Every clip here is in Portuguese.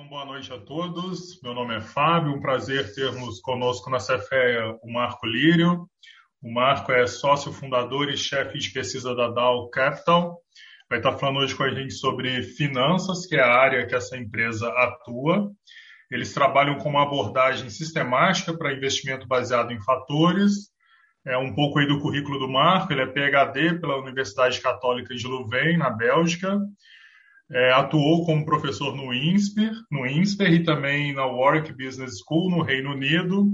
Então, boa noite a todos. Meu nome é Fábio, um prazer termos conosco na Cefeia o Marco Lírio. O Marco é sócio fundador e chefe de pesquisa da Dow Capital. Vai estar falando hoje com a gente sobre finanças, que é a área que essa empresa atua. Eles trabalham com uma abordagem sistemática para investimento baseado em fatores. É um pouco aí do currículo do Marco. Ele é PhD pela Universidade Católica de Louvain, na Bélgica é, atuou como professor no INSPER, no INSPER e também na Warwick Business School, no Reino Unido,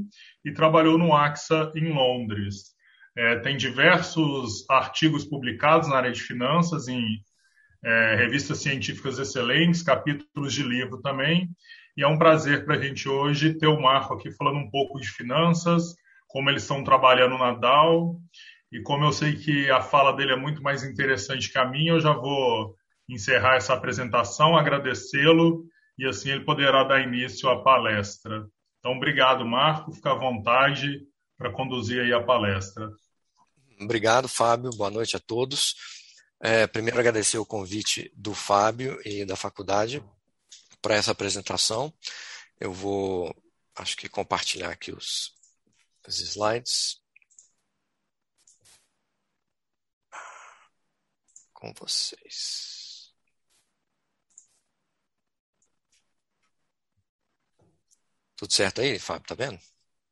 e trabalhou no AXA em Londres. É, tem diversos artigos publicados na área de finanças em é, revistas científicas excelentes, capítulos de livro também. E é um prazer para a gente hoje ter o Marco aqui falando um pouco de finanças, como eles estão trabalhando na DAO. E como eu sei que a fala dele é muito mais interessante que a minha, eu já vou encerrar essa apresentação, agradecê-lo e assim ele poderá dar início à palestra. Então, obrigado, Marco. Fica à vontade para conduzir aí a palestra. Obrigado, Fábio. Boa noite a todos. É, primeiro, agradecer o convite do Fábio e da faculdade para essa apresentação. Eu vou, acho que, compartilhar aqui os, os slides. Com vocês. Tudo certo aí, Fábio? Tá vendo?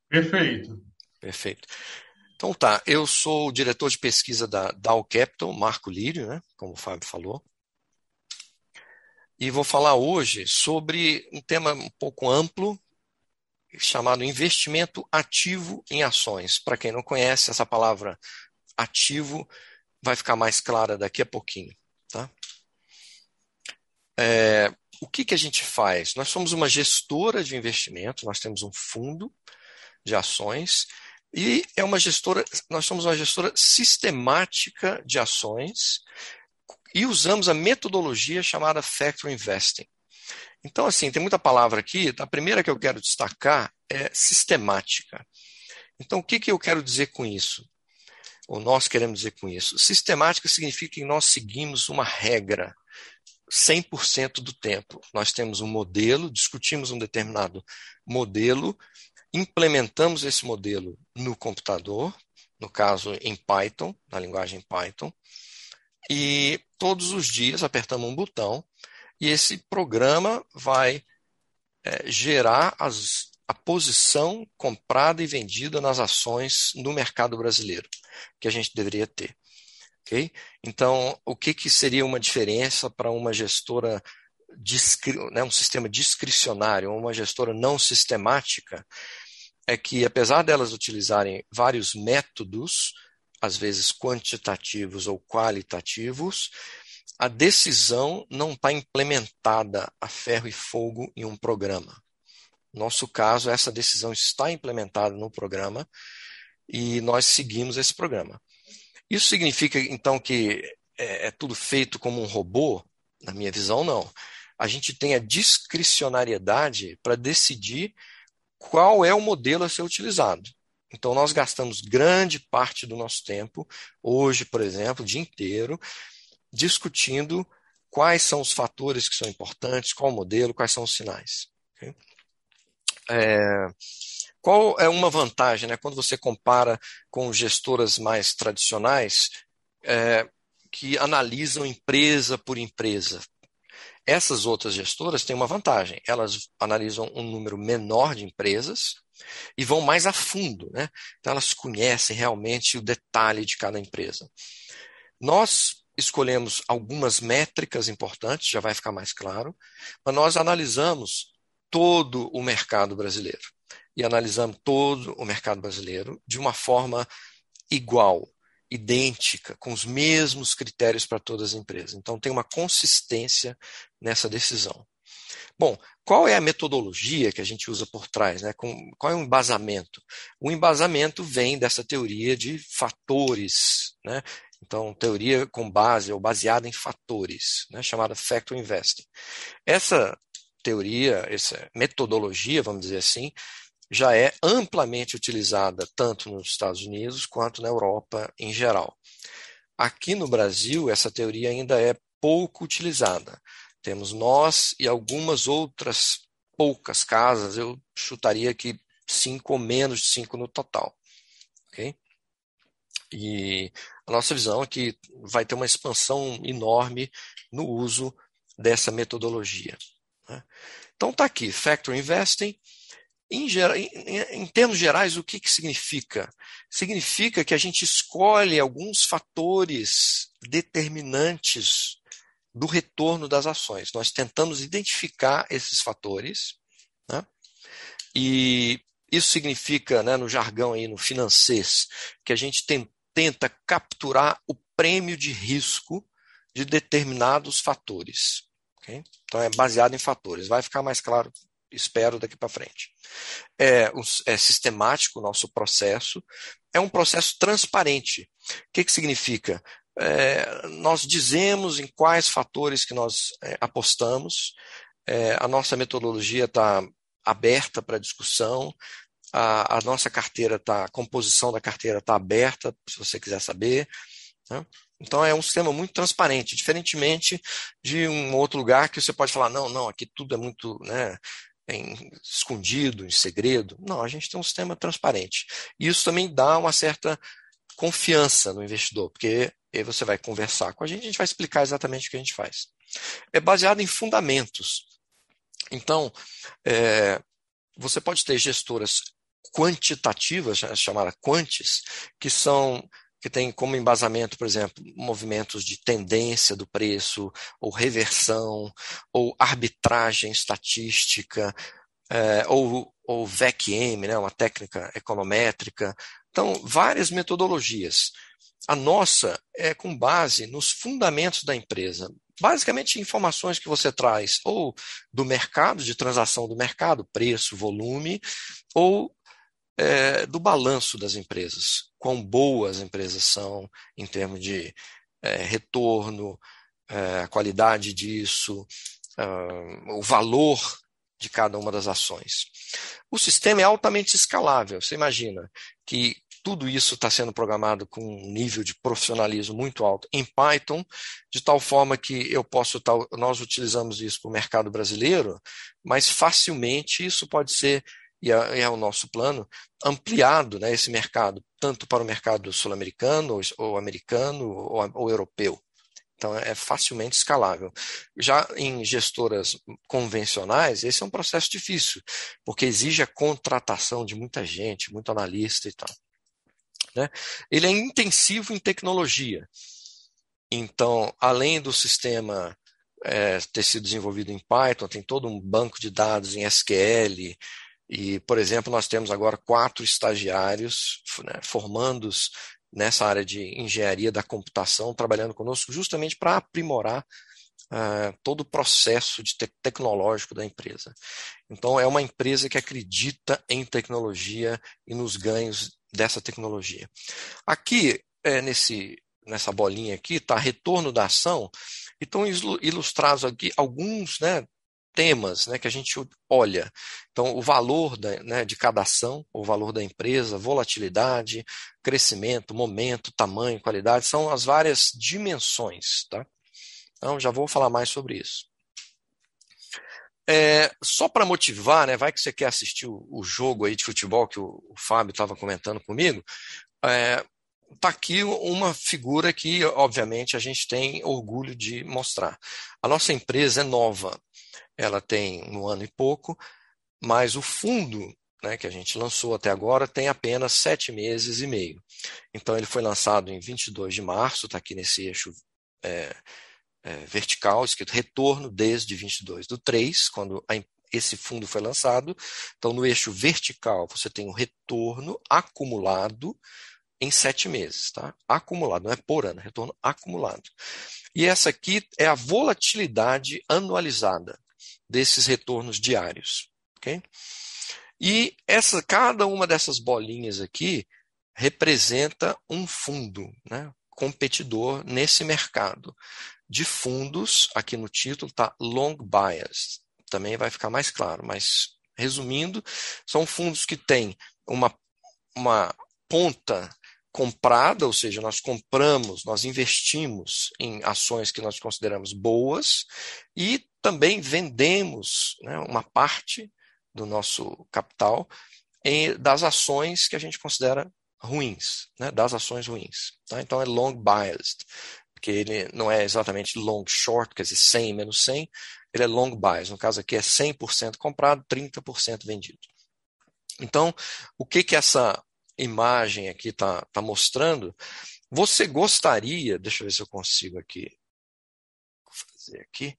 Perfeito. Perfeito. Então tá, eu sou o diretor de pesquisa da Dow Capital, Marco Lírio, né, como o Fábio falou. E vou falar hoje sobre um tema um pouco amplo, chamado investimento ativo em ações. Para quem não conhece, essa palavra ativo vai ficar mais clara daqui a pouquinho. Tá? É, o que, que a gente faz? Nós somos uma gestora de investimento, nós temos um fundo de ações e é uma gestora, nós somos uma gestora sistemática de ações e usamos a metodologia chamada Factor Investing. Então, assim, tem muita palavra aqui. A primeira que eu quero destacar é sistemática. Então, o que, que eu quero dizer com isso? Ou nós queremos dizer com isso? Sistemática significa que nós seguimos uma regra. 100% do tempo. Nós temos um modelo, discutimos um determinado modelo, implementamos esse modelo no computador, no caso em Python, na linguagem Python, e todos os dias apertamos um botão e esse programa vai é, gerar as, a posição comprada e vendida nas ações no mercado brasileiro, que a gente deveria ter. Então, o que, que seria uma diferença para uma gestora, né, um sistema discricionário, uma gestora não sistemática? É que, apesar delas utilizarem vários métodos, às vezes quantitativos ou qualitativos, a decisão não está implementada a ferro e fogo em um programa. No nosso caso, essa decisão está implementada no programa e nós seguimos esse programa. Isso significa, então, que é, é tudo feito como um robô? Na minha visão, não. A gente tem a discricionariedade para decidir qual é o modelo a ser utilizado. Então, nós gastamos grande parte do nosso tempo, hoje, por exemplo, o dia inteiro, discutindo quais são os fatores que são importantes, qual o modelo, quais são os sinais. Okay? É, qual é uma vantagem né, quando você compara com gestoras mais tradicionais é, que analisam empresa por empresa? Essas outras gestoras têm uma vantagem, elas analisam um número menor de empresas e vão mais a fundo, né? Então elas conhecem realmente o detalhe de cada empresa. Nós escolhemos algumas métricas importantes, já vai ficar mais claro, mas nós analisamos todo o mercado brasileiro e analisamos todo o mercado brasileiro de uma forma igual, idêntica, com os mesmos critérios para todas as empresas. Então, tem uma consistência nessa decisão. Bom, qual é a metodologia que a gente usa por trás? Né? qual é o embasamento? O embasamento vem dessa teoria de fatores. Né? Então, teoria com base ou baseada em fatores, né? chamada Factor Investing. Essa teoria, essa metodologia, vamos dizer assim, já é amplamente utilizada tanto nos Estados Unidos quanto na Europa em geral. Aqui no Brasil, essa teoria ainda é pouco utilizada. Temos nós e algumas outras poucas casas, eu chutaria que cinco ou menos de cinco no total. Okay? E a nossa visão é que vai ter uma expansão enorme no uso dessa metodologia. Né? Então está aqui, Factor Investing. Em, em, em, termos gerais, o que, que significa? Significa que a gente escolhe alguns fatores determinantes do retorno das ações. Nós tentamos identificar esses fatores, né? e isso significa, né, no jargão aí, no financeiro, que a gente tem, tenta capturar o prêmio de risco de determinados fatores. Okay? Então é baseado em fatores. Vai ficar mais claro, espero, daqui para frente. É, é sistemático o nosso processo, é um processo transparente. O que, que significa? É, nós dizemos em quais fatores que nós é, apostamos, é, a nossa metodologia está aberta para discussão, a, a, nossa carteira está, a composição da carteira está aberta, se você quiser saber. Né? Então é um sistema muito transparente, diferentemente de um outro lugar que você pode falar, não, não, aqui tudo é muito né, em, escondido, em segredo. Não, a gente tem um sistema transparente. E isso também dá uma certa confiança no investidor, porque aí você vai conversar com a gente, a gente vai explicar exatamente o que a gente faz. É baseado em fundamentos. Então, é, você pode ter gestoras quantitativas, chamadas quantes, que são que tem como embasamento, por exemplo, movimentos de tendência do preço, ou reversão, ou arbitragem estatística, é, ou, ou VECM, né, uma técnica econométrica. Então, várias metodologias. A nossa é com base nos fundamentos da empresa. Basicamente, informações que você traz ou do mercado, de transação do mercado, preço, volume, ou é, do balanço das empresas, quão boas as empresas são em termos de é, retorno, é, a qualidade disso, o valor de cada uma das ações. O sistema é altamente escalável. Você imagina que tudo isso está sendo programado com um nível de profissionalismo muito alto em Python, de tal forma que eu posso nós utilizamos isso para o mercado brasileiro, mas facilmente isso pode ser e é, é o nosso plano, ampliado né, esse mercado, tanto para o mercado sul-americano, ou, americano, ou, ou europeu. Então, é facilmente escalável. Já em gestoras convencionais, esse é um processo difícil, porque exige a contratação de muita gente, muito analista e tal. Né? Ele é intensivo em tecnologia. Então, além do sistema é, ter sido desenvolvido em Python, tem todo um banco de dados em SQL, e, por exemplo, nós temos agora quatro estagiários né, formandos nessa área de engenharia da computação, trabalhando conosco justamente para aprimorar uh, todo o processo de te tecnológico da empresa. Então, é uma empresa que acredita em tecnologia e nos ganhos dessa tecnologia. Aqui, é, nesse, nessa bolinha aqui, está retorno da ação, e estão ilustrados aqui alguns né, temas né, que a gente olha. Então, o valor da, né, de cada ação, o valor da empresa, volatilidade, crescimento, momento, tamanho, qualidade, são as várias dimensões. Tá? Então, já vou falar mais sobre isso. É, só para motivar, né, vai que você quer assistir o, o jogo aí de futebol que o, o Fábio estava comentando comigo, é, tá aqui uma figura que, obviamente, a gente tem orgulho de mostrar. A nossa empresa é nova, ela tem um ano e pouco, mas o fundo né, que a gente lançou até agora tem apenas sete meses e meio. Então ele foi lançado em 22 de março, está aqui nesse eixo é, é, vertical, escrito retorno desde 22 do 3, quando a, esse fundo foi lançado. Então no eixo vertical você tem o retorno acumulado em sete meses, tá? Acumulado, não é por ano, é retorno acumulado. E essa aqui é a volatilidade anualizada desses retornos diários. Okay? E essa, cada uma dessas bolinhas aqui representa um fundo né, competidor nesse mercado. De fundos, aqui no título está long bias. Também vai ficar mais claro, mas resumindo, são fundos que têm uma, uma ponta comprada, ou seja, nós compramos, nós investimos em ações que nós consideramos boas e também vendemos né, uma parte do nosso capital em, das ações que a gente considera ruins, né, das ações ruins. Tá? Então é long biased, porque ele não é exatamente long short, quer dizer 100 menos 100, ele é long biased. No caso aqui é 100% comprado, 30% vendido. Então, o que que essa imagem aqui está tá mostrando? Você gostaria, deixa eu ver se eu consigo aqui fazer aqui.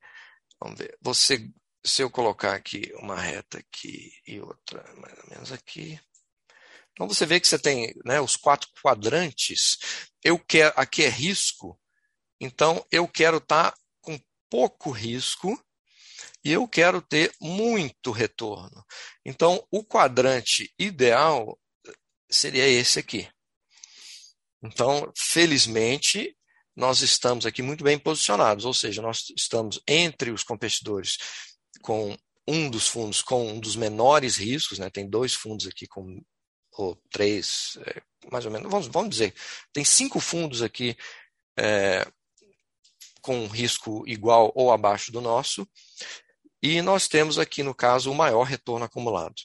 Vamos ver. Você, se eu colocar aqui uma reta aqui e outra mais ou menos aqui, então você vê que você tem né, os quatro quadrantes. Eu quero, aqui é risco, então eu quero estar tá com pouco risco e eu quero ter muito retorno. Então o quadrante ideal seria esse aqui. Então, felizmente, nós estamos aqui muito bem posicionados, ou seja, nós estamos entre os competidores com um dos fundos com um dos menores riscos, né? tem dois fundos aqui com ou três, é, mais ou menos, vamos, vamos dizer, tem cinco fundos aqui é, com risco igual ou abaixo do nosso, e nós temos aqui, no caso, o maior retorno acumulado.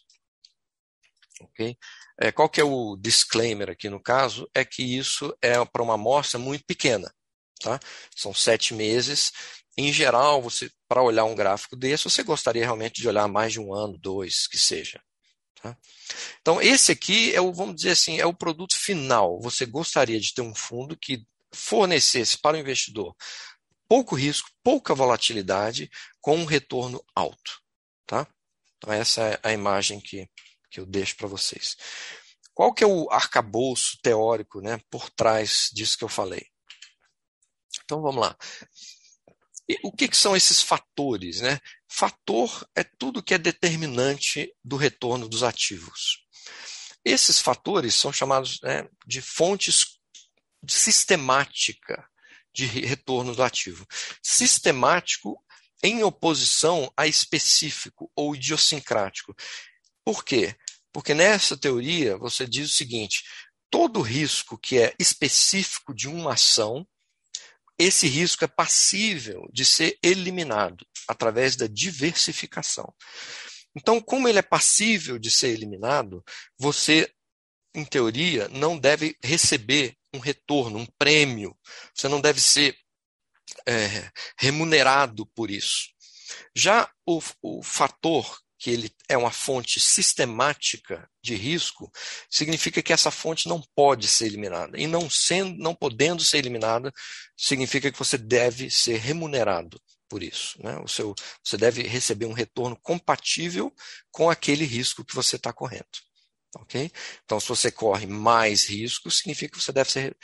Ok? É, qual que é o disclaimer aqui no caso? É que isso é para uma amostra muito pequena. Tá? São sete meses. Em geral, você para olhar um gráfico desse, você gostaria realmente de olhar mais de um ano, dois, que seja. Tá? Então, esse aqui é o, vamos dizer assim, é o produto final. Você gostaria de ter um fundo que fornecesse para o investidor pouco risco, pouca volatilidade, com um retorno alto. Tá? Então, essa é a imagem que, que eu deixo para vocês. Qual que é o arcabouço teórico né, por trás disso que eu falei? Então, vamos lá. O que, que, são esses fatores? Né? Fator é tudo que é determinante do retorno dos ativos. Esses fatores são chamados né, de fontes sistemática de retorno do ativo. Sistemático em oposição a específico ou idiosincrático. Por quê? Porque nessa teoria você diz o seguinte: todo risco que é específico de uma ação esse risco é passível de ser eliminado através da diversificação. Então, como ele é passível de ser eliminado, você, em teoria, não deve receber um retorno, um prêmio. Você não deve ser é, remunerado por isso. Já o, o fator que ele é uma fonte sistemática de risco, significa que essa fonte não pode ser eliminada. E não sendo, não podendo ser eliminada, significa que você deve ser remunerado por isso. Né? O seu, você deve receber um retorno compatível com aquele risco que você está correndo. Okay? Então, se você corre mais risco, significa que você deve ser,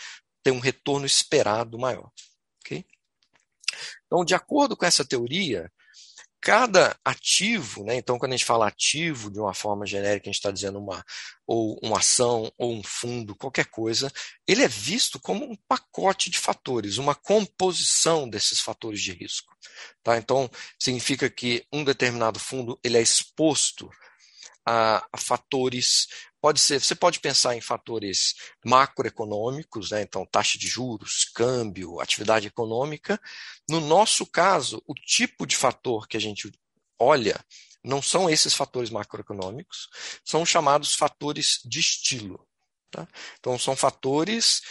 ter um retorno esperado maior. Okay? Então, de acordo com essa teoria, cada ativo, né, então quando a gente fala ativo de uma forma genérica, a gente está dizendo uma ou uma ação ou um fundo, qualquer coisa, ele é visto como um pacote de fatores, uma composição desses fatores de risco. Tá? Então, significa que um determinado fundo ele é exposto a, a fatores Pode ser, você pode pensar em fatores macroeconômicos, né? então taxa de juros, câmbio, atividade econômica. No nosso caso, o tipo de fator que a gente olha não são esses fatores macroeconômicos, são chamados fatores de estilo. Tá? Então, são fatores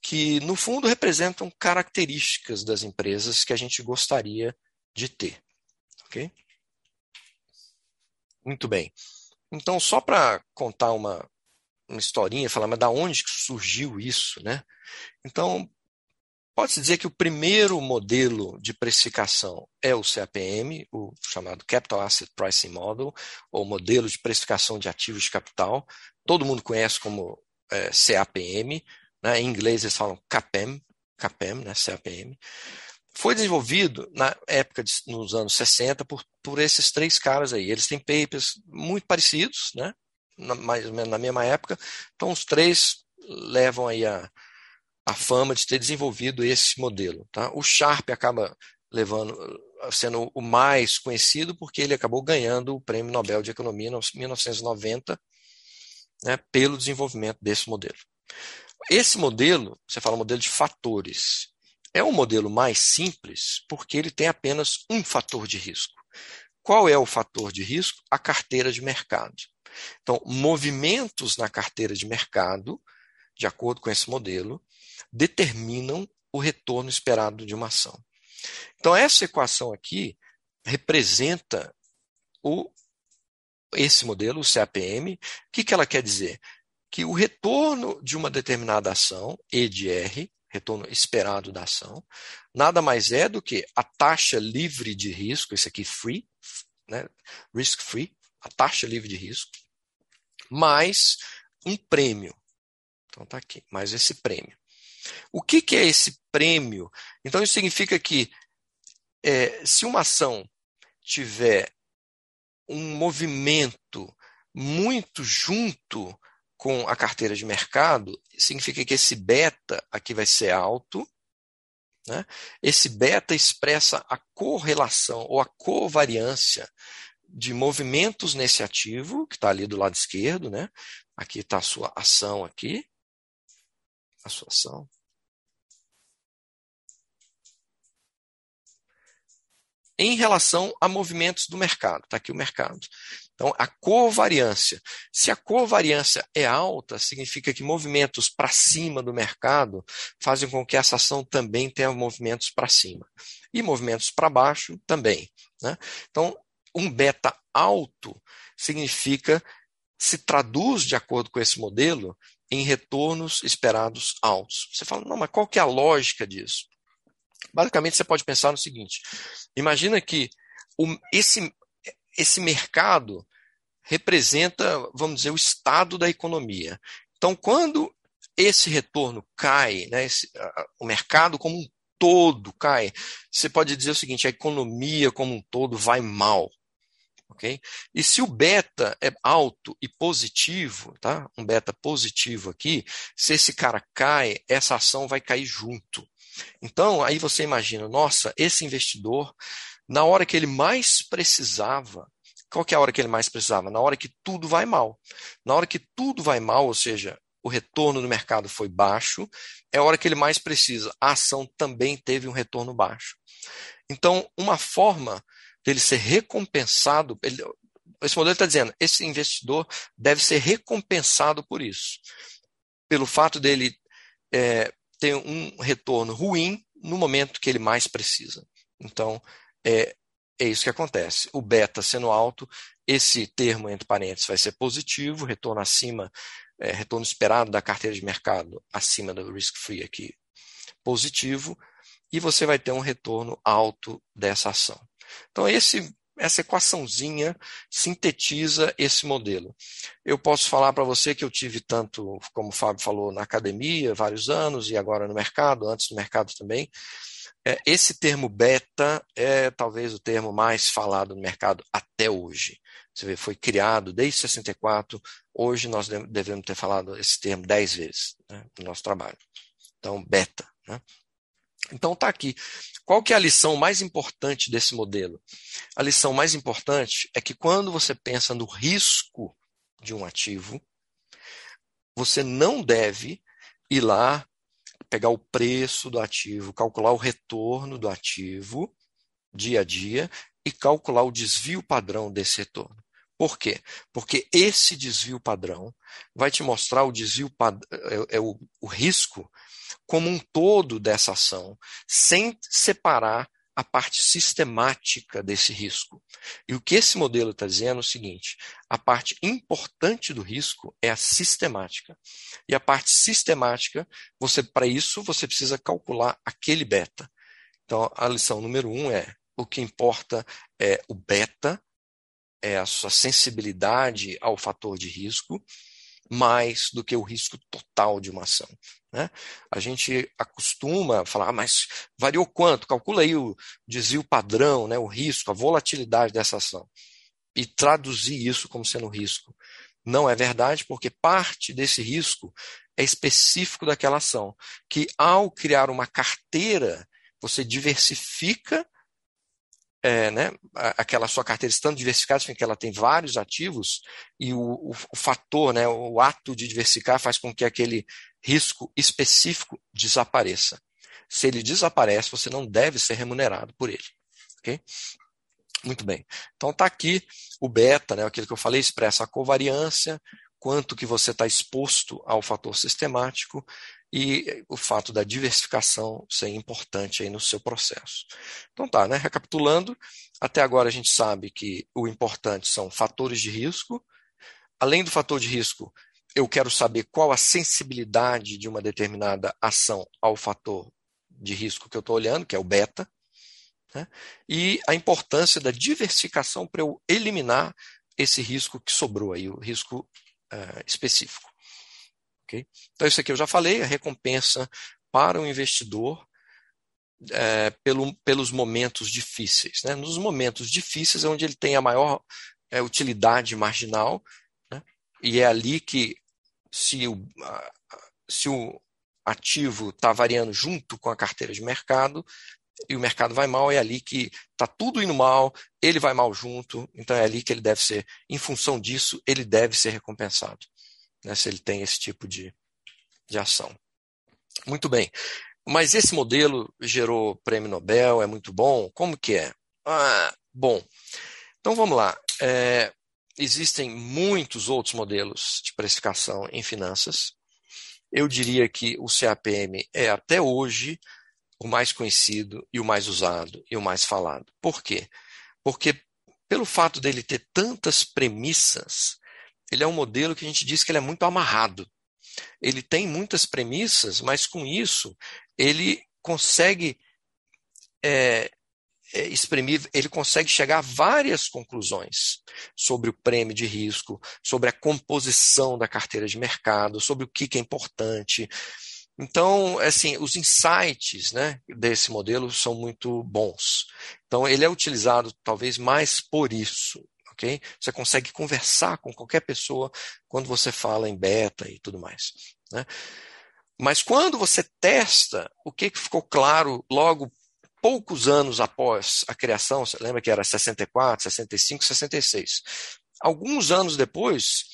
que, no fundo, representam características das empresas que a gente gostaria de ter. Ok? Muito bem. Então, só para contar uma, uma historinha, falar, mas da onde surgiu isso, né? Então, pode-se dizer que o primeiro modelo de precificação é o CAPM, o chamado Capital Asset Pricing Model, ou modelo de precificação de ativos de capital. Todo mundo conhece como é, CAPM, né? em inglês eles falam CAPM, CAPM, né? CAPM foi desenvolvido na época, de, nos anos 60, por, por esses três caras aí. Eles têm papers muito parecidos, né? Na, mais ou menos na mesma época. Então, os três levam aí a, a fama de ter desenvolvido esse modelo. Tá? O Sharp acaba levando, sendo o mais conhecido porque ele acabou ganhando o Prêmio Nobel de Economia em 1990 né, pelo desenvolvimento desse modelo. Esse modelo, você fala modelo de fatores, é um modelo mais simples porque ele tem apenas um fator de risco. Qual é o fator de risco? A carteira de mercado. Então, movimentos na carteira de mercado, de acordo com esse modelo, determinam o retorno esperado de uma ação. Então, essa equação aqui representa o, esse modelo, o CAPM. O que, que ela quer dizer? Que o retorno de uma determinada ação, E de R, retorno esperado da ação, nada mais é do que a taxa livre de risco, esse aqui free, né, risk free, a taxa livre de risco, mais um prêmio. Então está aqui, mais esse prêmio. O que, que, é esse prêmio? Então isso significa que é, se uma ação tiver um movimento muito junto com a carteira de mercado, significa que esse beta aqui vai ser alto. Né? Esse beta expressa a correlação ou a covariância de movimentos nesse ativo, que está ali do lado esquerdo. Né? Aqui está a sua ação aqui. A sua ação. em relação a movimentos do mercado. Está aqui o mercado. Então, a covariância. Se a covariância é alta, significa que movimentos para cima do mercado fazem com que essa ação também tenha movimentos para cima. E movimentos para baixo também. Né? Então, um beta alto significa, se traduz de acordo com esse modelo, em retornos esperados altos. Você fala, não, mas qual que é a lógica disso? Basicamente, você pode pensar no seguinte: imagina que esse, esse mercado representa, vamos dizer, o estado da economia. Então, quando esse retorno cai, né, esse, o mercado como um todo cai, você pode dizer o seguinte: a economia como um todo vai mal. Okay? E se o beta é alto e positivo, tá? um beta positivo aqui, se esse cara cai, essa ação vai cair junto. Então, aí você imagina, nossa, esse investidor, na hora que ele mais precisava, qual que é a hora que ele mais precisava? Na hora que tudo vai mal. Na hora que tudo vai mal, ou seja, o retorno do mercado foi baixo, é a hora que ele mais precisa. A ação também teve um retorno baixo. Então, uma forma dele ser recompensado, ele, esse modelo está dizendo, esse investidor deve ser recompensado por isso. Pelo fato dele é, ter um retorno ruim no momento que ele mais precisa. Então, é, é isso que acontece. O beta sendo alto, esse termo entre parênteses vai ser positivo, retorno acima, é, retorno esperado da carteira de mercado acima do risk free aqui, positivo, e você vai ter um retorno alto dessa ação. Então, esse essa equaçãozinha sintetiza esse modelo. Eu posso falar para você que eu tive tanto, como o Fábio falou, na academia, vários anos, e agora no mercado, antes do mercado também. É, esse termo beta é talvez o termo mais falado no mercado até hoje. Você vê, foi criado desde 64, hoje nós devemos ter falado esse termo dez vezes né, no nosso trabalho. Então, beta. Né? Então está aqui. Qual que é a lição mais importante desse modelo? A lição mais importante é que quando você pensa no risco de um ativo, você não deve ir lá pegar o preço do ativo, calcular o retorno do ativo dia a dia e calcular o desvio padrão desse retorno. Por quê? Porque esse desvio padrão vai te mostrar o desvio é, é o, o risco como um todo dessa ação, sem separar a parte sistemática desse risco. E o que esse modelo está dizendo é o seguinte: a parte importante do risco é a sistemática. E a parte sistemática, você para isso você precisa calcular aquele beta. Então a lição número um é o que importa é o beta, é a sua sensibilidade ao fator de risco, mais do que o risco total de uma ação. Né? A gente acostuma falar, ah, mas variou quanto? Calcula aí o desvio padrão, né, o risco, a volatilidade dessa ação. E traduzir isso como sendo risco. Não é verdade, porque parte desse risco é específico daquela ação. Que ao criar uma carteira, você diversifica é, né, aquela sua carteira estando diversificada, significa que ela tem vários ativos, e o, o, o, fator, né, o ato de diversificar faz com que aquele risco específico desapareça. Se ele desaparece, você não deve ser remunerado por ele. Okay? Muito bem. Então está aqui o beta, né, aquilo que eu falei, expressa a covariância, quanto que você está exposto ao fator sistemático e o fato da diversificação ser importante aí no seu processo. Então tá, né? Recapitulando, até agora a gente sabe que o importante são fatores de risco. Além do fator de risco, eu quero saber qual a sensibilidade de uma determinada ação ao fator de risco que eu estou olhando, que é o beta, né? e a importância da diversificação para eu eliminar esse risco que sobrou aí, o risco uh, específico. Okay? Então, isso aqui eu já falei, a recompensa para o investidor é, pelo, pelos momentos difíceis. Né? Nos momentos difíceis é onde ele tem a maior é, utilidade marginal, né? e é ali que, se o, se o ativo está variando junto com a carteira de mercado, e o mercado vai mal, é ali que está tudo indo mal, ele vai mal junto, então é ali que ele deve ser, em função disso, ele deve ser recompensado né, se ele tem esse tipo de, de ação. Muito bem. Mas esse modelo gerou prêmio Nobel, é muito bom? Como que é? Ah, bom, então vamos lá. É, existem muitos outros modelos de precificação em finanças. Eu diria que o CAPM é até hoje o mais conhecido e o mais usado e o mais falado. Por quê? Porque pelo fato dele ter tantas premissas, ele é um modelo que a gente diz que ele é muito amarrado. Ele tem muitas premissas, mas com isso ele consegue é, é, exprimir, ele consegue chegar a várias conclusões sobre o prêmio de risco, sobre a composição da carteira de mercado, sobre o que, que é importante. Então, assim, os insights né, desse modelo são muito bons. Então, ele é utilizado talvez mais por isso ok? Você consegue conversar com qualquer pessoa quando você fala em beta e tudo mais. Né? Mas quando você testa, o que, que ficou claro logo poucos anos após a criação, você lembra que era 64, 65, 66. Alguns anos depois,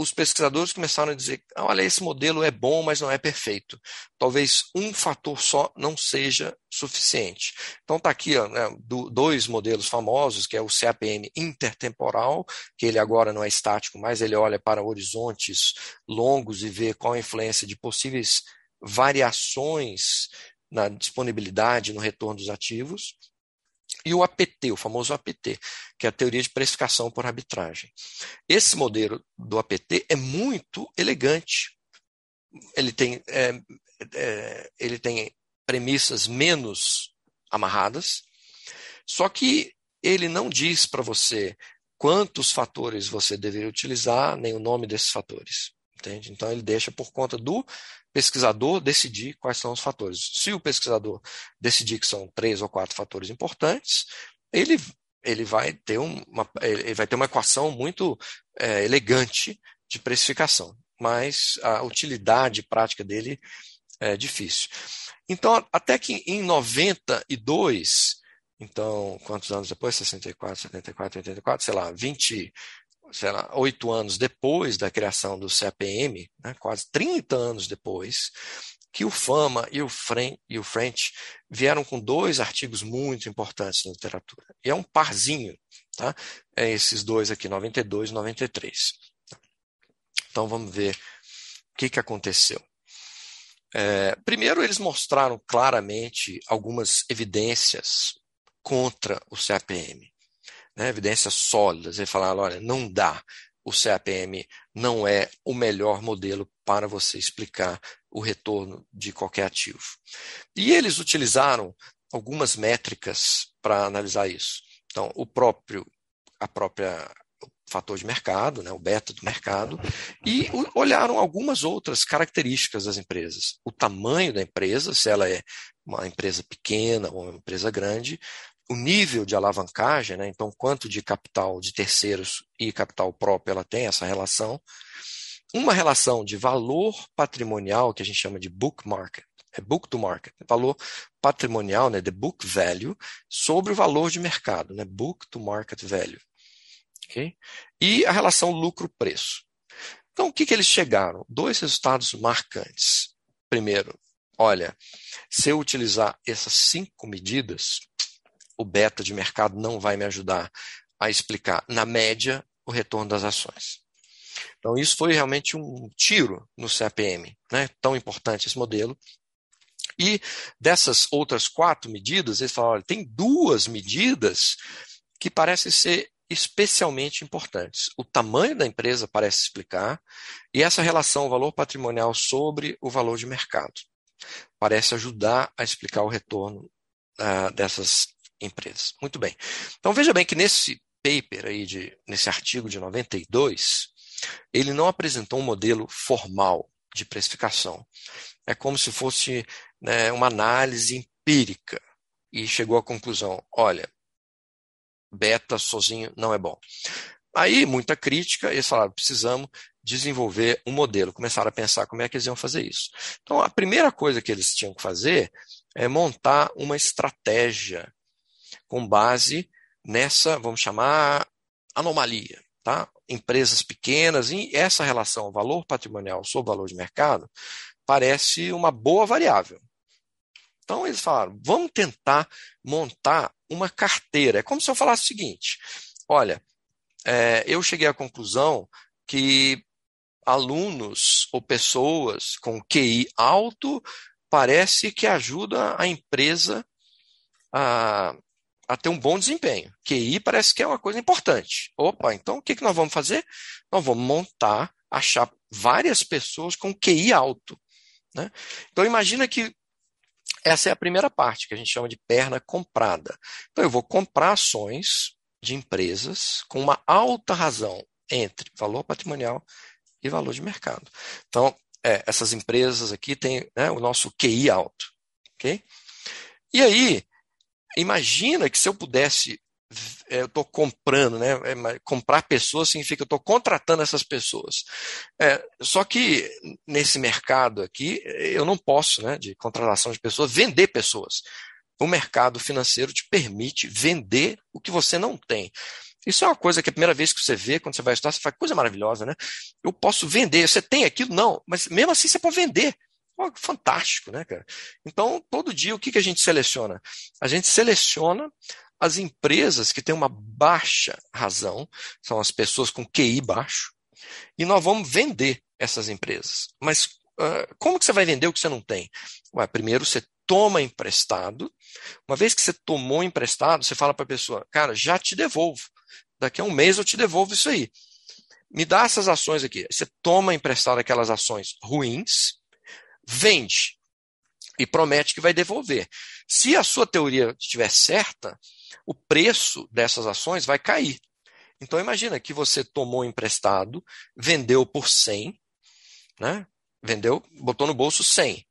os pesquisadores começaram a dizer: olha, esse modelo é bom, mas não é perfeito. Talvez um fator só não seja suficiente. Então está aqui ó, né, dois modelos famosos, que é o CAPM intertemporal, que ele agora não é estático, mas ele olha para horizontes longos e vê qual a influência de possíveis variações na disponibilidade, no retorno dos ativos e o APT, o famoso APT, que é a teoria de precificação por arbitragem. Esse modelo do APT é muito elegante. Ele tem, é, é, ele tem premissas menos amarradas, só que ele não diz para você quantos fatores você deveria utilizar, nem o nome desses fatores. Entende? Então ele deixa por conta do pesquisador decidir quais são os fatores. Se o pesquisador decidir que são três ou quatro fatores importantes, ele, ele, vai, ter uma, ele vai ter uma equação muito é, elegante de precificação, mas a utilidade prática dele é difícil. Então, até que em 92, então, quantos anos depois? 64, 74, 84, sei lá, 20, sei lá, oito anos depois da criação do CAPM, né, quase 30 anos depois, que o Fama e o, Fren e o French vieram com dois artigos muito importantes na literatura. E é um parzinho, tá? É esses dois aqui, 92 e 93. Então vamos ver o que, que aconteceu. É, primeiro, eles mostraram claramente algumas evidências contra o CAPM né, evidências sólidas, e falaram, olha, não dá, o CAPM não é o melhor modelo para você explicar o retorno de qualquer ativo. E eles utilizaram algumas métricas para analisar isso. Então, o próprio, a própria fator de mercado, né, o beta do mercado, e olharam algumas outras características das empresas. O tamanho da empresa, se ela é uma empresa pequena ou uma empresa grande, o nível de alavancagem, né? então quanto de capital de terceiros e capital próprio ela tem, essa relação. Uma relação de valor patrimonial, que a gente chama de book market, é book to market, valor patrimonial, né, the book value, sobre o valor de mercado, né, book to market value. Okay? E a relação lucro-preço. Então, o que, que eles chegaram? Dois resultados marcantes. Primeiro, olha, se eu utilizar essas cinco medidas, o beta de mercado não vai me ajudar a explicar, na média, o retorno das ações. Então, isso foi realmente um tiro no CAPM, né? tão importante esse modelo. E dessas outras quatro medidas, eles falaram: olha, tem duas medidas que parecem ser especialmente importantes. O tamanho da empresa parece explicar, e essa relação valor patrimonial sobre o valor de mercado parece ajudar a explicar o retorno uh, dessas empresas. Muito bem. Então veja bem que nesse paper aí de nesse artigo de 92, ele não apresentou um modelo formal de precificação. É como se fosse né, uma análise empírica e chegou à conclusão: olha, beta sozinho não é bom. Aí, muita crítica, eles falaram: precisamos desenvolver um modelo. Começaram a pensar como é que eles iam fazer isso. Então, a primeira coisa que eles tinham que fazer é montar uma estratégia com base nessa, vamos chamar, anomalia. Tá? Empresas pequenas, e essa relação valor patrimonial sobre valor de mercado parece uma boa variável. Então eles falaram: vamos tentar montar uma carteira. É como se eu falasse o seguinte: olha, é, eu cheguei à conclusão que alunos ou pessoas com QI alto parece que ajuda a empresa a, a ter um bom desempenho. QI parece que é uma coisa importante. Opa, então o que, que nós vamos fazer? Nós vamos montar, achar várias pessoas com QI alto. Né? Então imagina que essa é a primeira parte, que a gente chama de perna comprada. Então, eu vou comprar ações de empresas com uma alta razão entre valor patrimonial e valor de mercado. Então, é, essas empresas aqui têm né, o nosso QI alto. Okay? E aí, imagina que se eu pudesse é, eu estou comprando, né? É, comprar pessoas significa eu estou contratando essas pessoas. É, só que nesse mercado aqui, eu não posso, né, de contratação de pessoas, vender pessoas. O mercado financeiro te permite vender o que você não tem. Isso é uma coisa que a primeira vez que você vê, quando você vai estudar, você faz coisa maravilhosa, né? Eu posso vender. Você tem aquilo? Não. Mas mesmo assim você pode vender. Fantástico, né, cara? Então, todo dia, o que, que a gente seleciona? A gente seleciona as empresas que têm uma baixa razão, são as pessoas com QI baixo, e nós vamos vender essas empresas. Mas uh, como que você vai vender o que você não tem? Ué, primeiro você toma emprestado. Uma vez que você tomou emprestado, você fala para a pessoa, cara, já te devolvo. Daqui a um mês eu te devolvo isso aí. Me dá essas ações aqui. Você toma emprestado aquelas ações ruins, vende e promete que vai devolver. Se a sua teoria estiver certa, o preço dessas ações vai cair. Então imagina que você tomou emprestado, vendeu por 100, né? Vendeu, botou no bolso 100.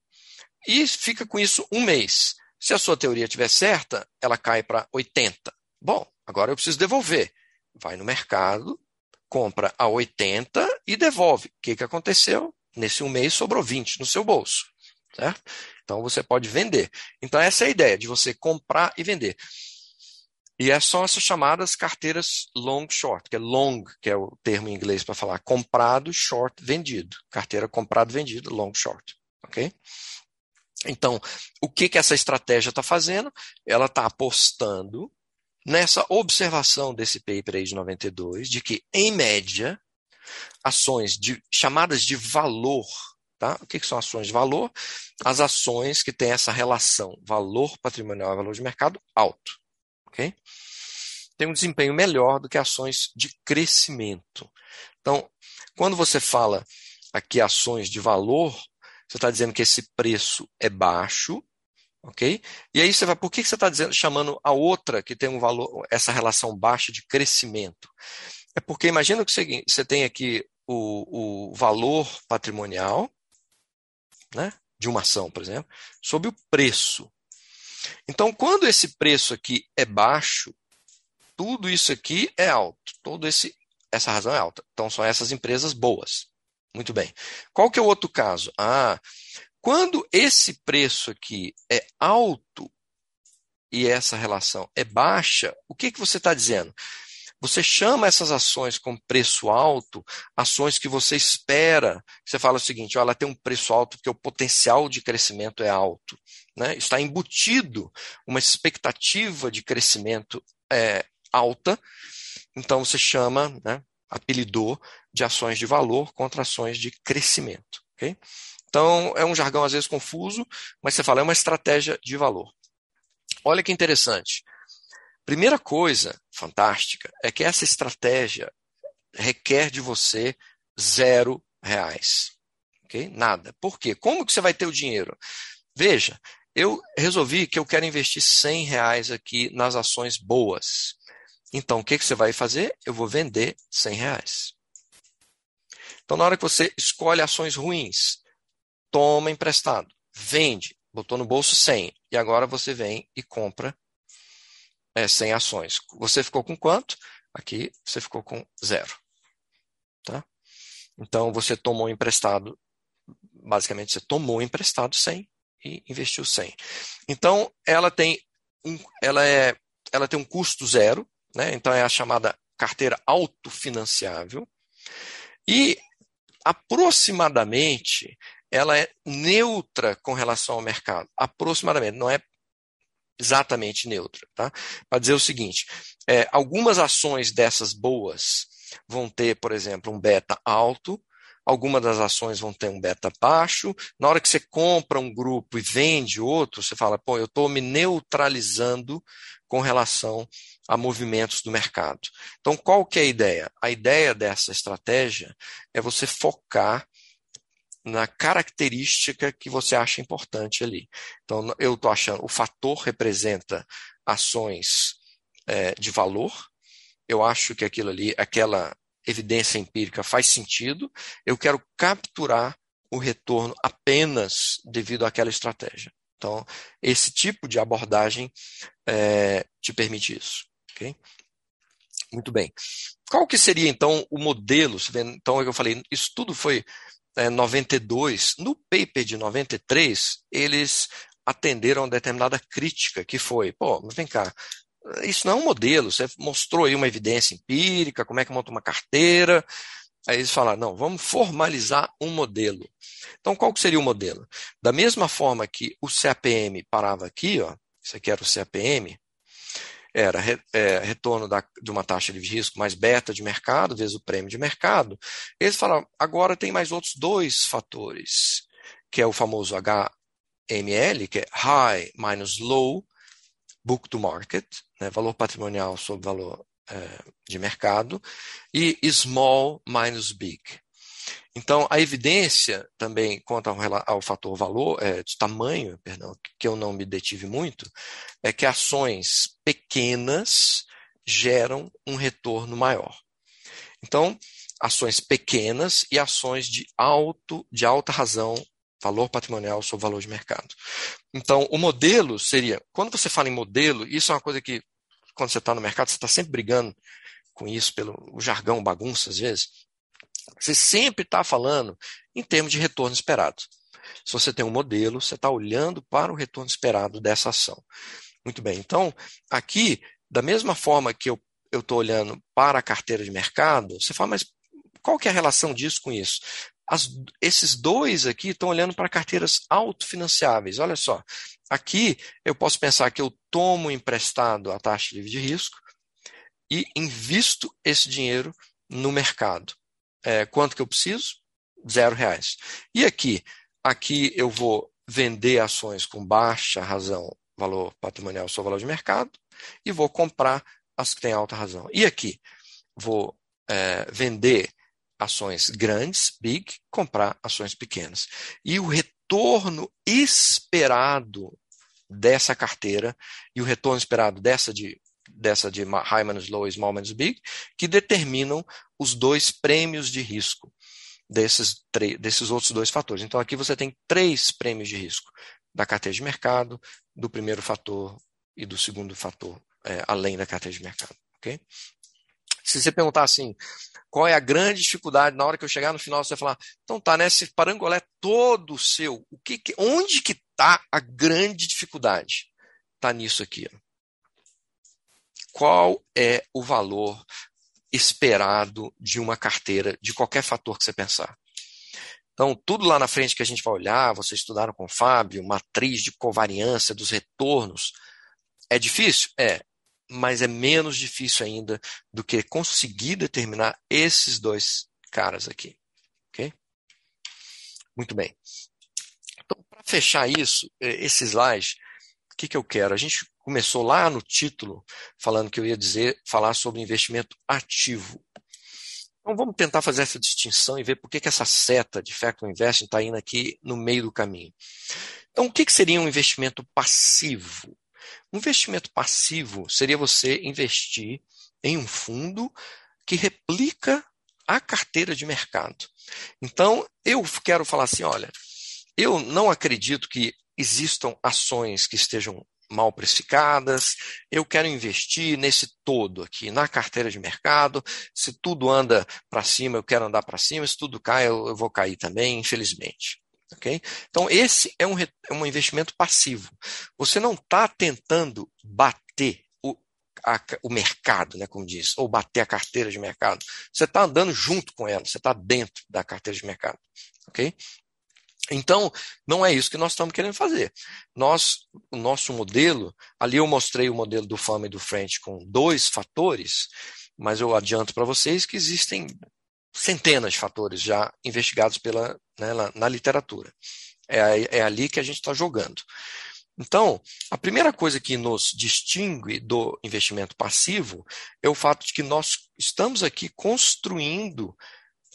E fica com isso um mês. Se a sua teoria estiver certa, ela cai para 80. Bom, agora eu preciso devolver. Vai no mercado, compra a 80 e devolve. O que, que aconteceu? Nesse um mês sobrou 20 no seu bolso. Certo? Então você pode vender. Então essa é a ideia de você comprar e vender. E é são essas chamadas carteiras long short, que é long, que é o termo em inglês para falar comprado, short, vendido. Carteira comprado, vendido, long short. Ok? Então, o que, que essa estratégia está fazendo? Ela está apostando nessa observação desse paper aí de 92, de que, em média, ações de, chamadas de valor, tá? O que, que são ações de valor? As ações que têm essa relação valor patrimonial e valor de mercado alto ok? Tem um desempenho melhor do que ações de crescimento. Então, quando você fala aqui ações de valor, você está dizendo que esse preço é baixo, ok? E aí você vai, por que você está dizendo, chamando a outra que tem um valor, essa relação baixa de crescimento? É porque imagina que você, você tem aqui o, o valor patrimonial, né, de uma ação, por exemplo, sobre o preço. Então, quando esse preço aqui é baixo, tudo isso aqui é alto. Todo esse essa razão é alta. Então, são essas empresas boas. Muito bem. Qual que é o outro caso? Ah, Quando esse preço aqui é alto e essa relação é baixa, o que, que você está dizendo? Você chama essas ações com preço alto, ações que você espera. Você fala o seguinte: ela tem um preço alto porque o potencial de crescimento é alto. Né? Está embutido uma expectativa de crescimento é, alta. Então você chama, né, apelidou de ações de valor contra ações de crescimento. Okay? Então é um jargão às vezes confuso, mas você fala é uma estratégia de valor. Olha que interessante. Primeira coisa fantástica é que essa estratégia requer de você zero reais. Okay? Nada. Por quê? Como que você vai ter o dinheiro? Veja, eu resolvi que eu quero investir 100 reais aqui nas ações boas. Então, o que, que você vai fazer? Eu vou vender 100 reais. Então, na hora que você escolhe ações ruins, toma emprestado, vende, botou no bolso 100, e agora você vem e compra é, 100 ações. Você ficou com quanto? Aqui você ficou com zero. Tá? Então você tomou emprestado, basicamente você tomou emprestado 100 e investiu 100. Então ela tem um, ela é, ela tem um custo zero, né? Então é a chamada carteira autofinanciável e aproximadamente ela é neutra com relação ao mercado. Aproximadamente, não é exatamente neutra. Tá? Para dizer o seguinte: é, algumas ações dessas boas vão ter, por exemplo, um beta alto, algumas das ações vão ter um beta baixo. Na hora que você compra um grupo e vende outro, você fala, pô, eu estou me neutralizando com relação a movimentos do mercado. Então, qual que é a ideia? A ideia dessa estratégia é você focar na característica que você acha importante ali. Então, eu estou achando, o fator representa ações é, de valor, eu acho que aquilo ali, aquela evidência empírica faz sentido, eu quero capturar o retorno apenas devido àquela estratégia. Então, esse tipo de abordagem é, te permite isso. Okay? Muito bem. Qual que seria, então, o modelo? Então, eu falei, isso tudo foi é, 92, no paper de 93, eles atenderam a determinada crítica, que foi, pô, mas vem cá, isso não é um modelo, você mostrou aí uma evidência empírica, como é que monta uma carteira, Aí eles falaram, não, vamos formalizar um modelo. Então, qual que seria o modelo? Da mesma forma que o CAPM parava aqui, ó, isso aqui era o CAPM, era é, retorno da, de uma taxa de risco mais beta de mercado, vezes o prêmio de mercado. Eles falaram, agora tem mais outros dois fatores, que é o famoso HML, que é High minus Low, Book to Market, né, valor patrimonial sobre valor é, de mercado, e Small minus Big. Então, a evidência também quanto ao, ao fator valor, é, de tamanho, perdão, que eu não me detive muito, é que ações pequenas geram um retorno maior. Então, ações pequenas e ações de alto, de alta razão, valor patrimonial sobre valor de mercado. Então, o modelo seria, quando você fala em modelo, isso é uma coisa que, quando você está no mercado, você está sempre brigando com isso, pelo jargão, bagunça, às vezes. Você sempre está falando em termos de retorno esperado. Se você tem um modelo, você está olhando para o retorno esperado dessa ação. Muito bem. Então, aqui, da mesma forma que eu estou olhando para a carteira de mercado, você fala, mas qual que é a relação disso com isso? As, esses dois aqui estão olhando para carteiras autofinanciáveis. Olha só, aqui eu posso pensar que eu tomo emprestado a taxa livre de risco e invisto esse dinheiro no mercado. É, quanto que eu preciso? Zero reais. E aqui? Aqui eu vou vender ações com baixa razão, valor patrimonial sobre valor de mercado, e vou comprar as que têm alta razão. E aqui? Vou é, vender ações grandes, big, comprar ações pequenas. E o retorno esperado dessa carteira e o retorno esperado dessa de dessa de high minus low e small minus big, que determinam os dois prêmios de risco desses, desses outros dois fatores. Então, aqui você tem três prêmios de risco da carteira de mercado, do primeiro fator e do segundo fator, é, além da carteira de mercado. Okay? Se você perguntar assim, qual é a grande dificuldade na hora que eu chegar no final, você vai falar, então tá, né? Esse parangolé todo seu, o que, que onde que está a grande dificuldade? Está nisso aqui. Ó. Qual é o valor esperado de uma carteira, de qualquer fator que você pensar? Então, tudo lá na frente que a gente vai olhar, vocês estudaram com o Fábio, matriz de covariância dos retornos. É difícil? É mas é menos difícil ainda do que conseguir determinar esses dois caras aqui. Ok? Muito bem. Então, para fechar isso, é, esse slide, que, que eu quero? A gente começou lá no título falando que eu ia dizer, falar sobre investimento ativo. Então vamos tentar fazer essa distinção e ver por que, que essa seta de Factor Investing está indo aqui no meio do caminho. Então, o que, que seria um investimento passivo? Um investimento passivo seria você investir em um fundo que replica a carteira de mercado. Então, eu quero falar assim: olha, eu não acredito que existam ações que estejam mal precificadas, eu quero investir nesse todo aqui, na carteira de mercado. Se tudo anda para cima, eu quero andar para cima, se tudo cai, eu, vou cair também, infelizmente. Okay? Então, esse é um, é um investimento passivo. Você não está tentando bater o, a, o mercado, né, como diz, ou bater a carteira de mercado. Você está andando junto com ela, você está dentro da carteira de mercado. Okay? Então, não é isso que nós estamos querendo fazer. Nós, o nosso modelo, ali eu mostrei o modelo do Fama e do French com dois fatores, mas eu adianto para vocês que existem centenas de fatores já investigados pela, né, na, na, literatura. É, é ali que a gente está jogando. Então, a primeira coisa que nos distingue do investimento passivo é o fato de que nós estamos aqui construindo